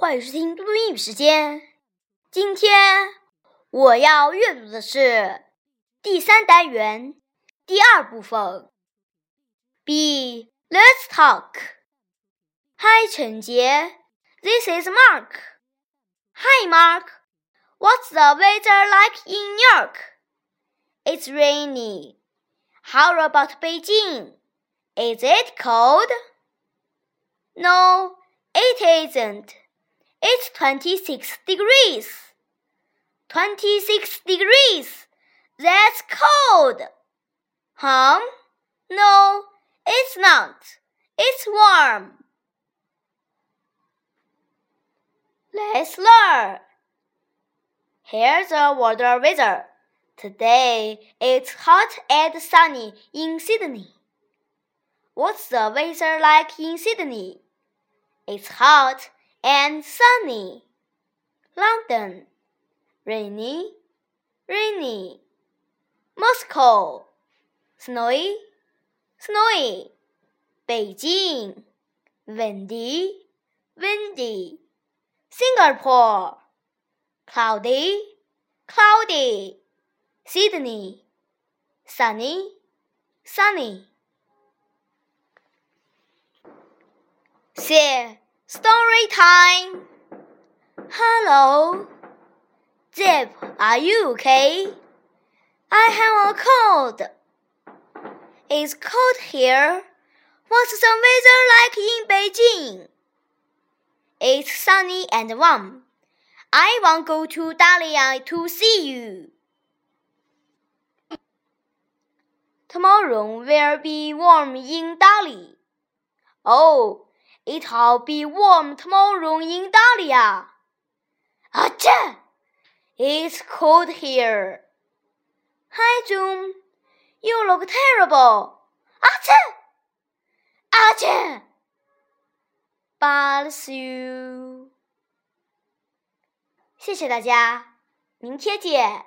欢迎收听嘟嘟英语时间。今天我要阅读的是第三单元第二部分。B. Let's talk. Hi, 陈杰。This is Mark. Hi, Mark. What's the weather like in New York? It's rainy. How about Beijing? Is it cold? No, it isn't. It's 26 degrees. 26 degrees. That's cold. Huh? No, it's not. It's warm. Let's learn. Here's a weather weather. Today it's hot and sunny in Sydney. What's the weather like in Sydney? It's hot and sunny. London, rainy, rainy. Moscow, snowy, snowy. Beijing, windy, windy. Singapore, cloudy, cloudy. Sydney, sunny, sunny. Say story time. Hello, Zip. Are you okay? I have a cold. It's cold here. What's the weather like in Beijing? It's sunny and warm. I want go to Dali to see you. Tomorrow will be warm in Dali. Oh, It'll be warm tomorrow in Dali. Achoo! It's cold here. Hi, Zoom. You look terrible. Achoo! Achoo! Bless you. 谢谢大家，明天见。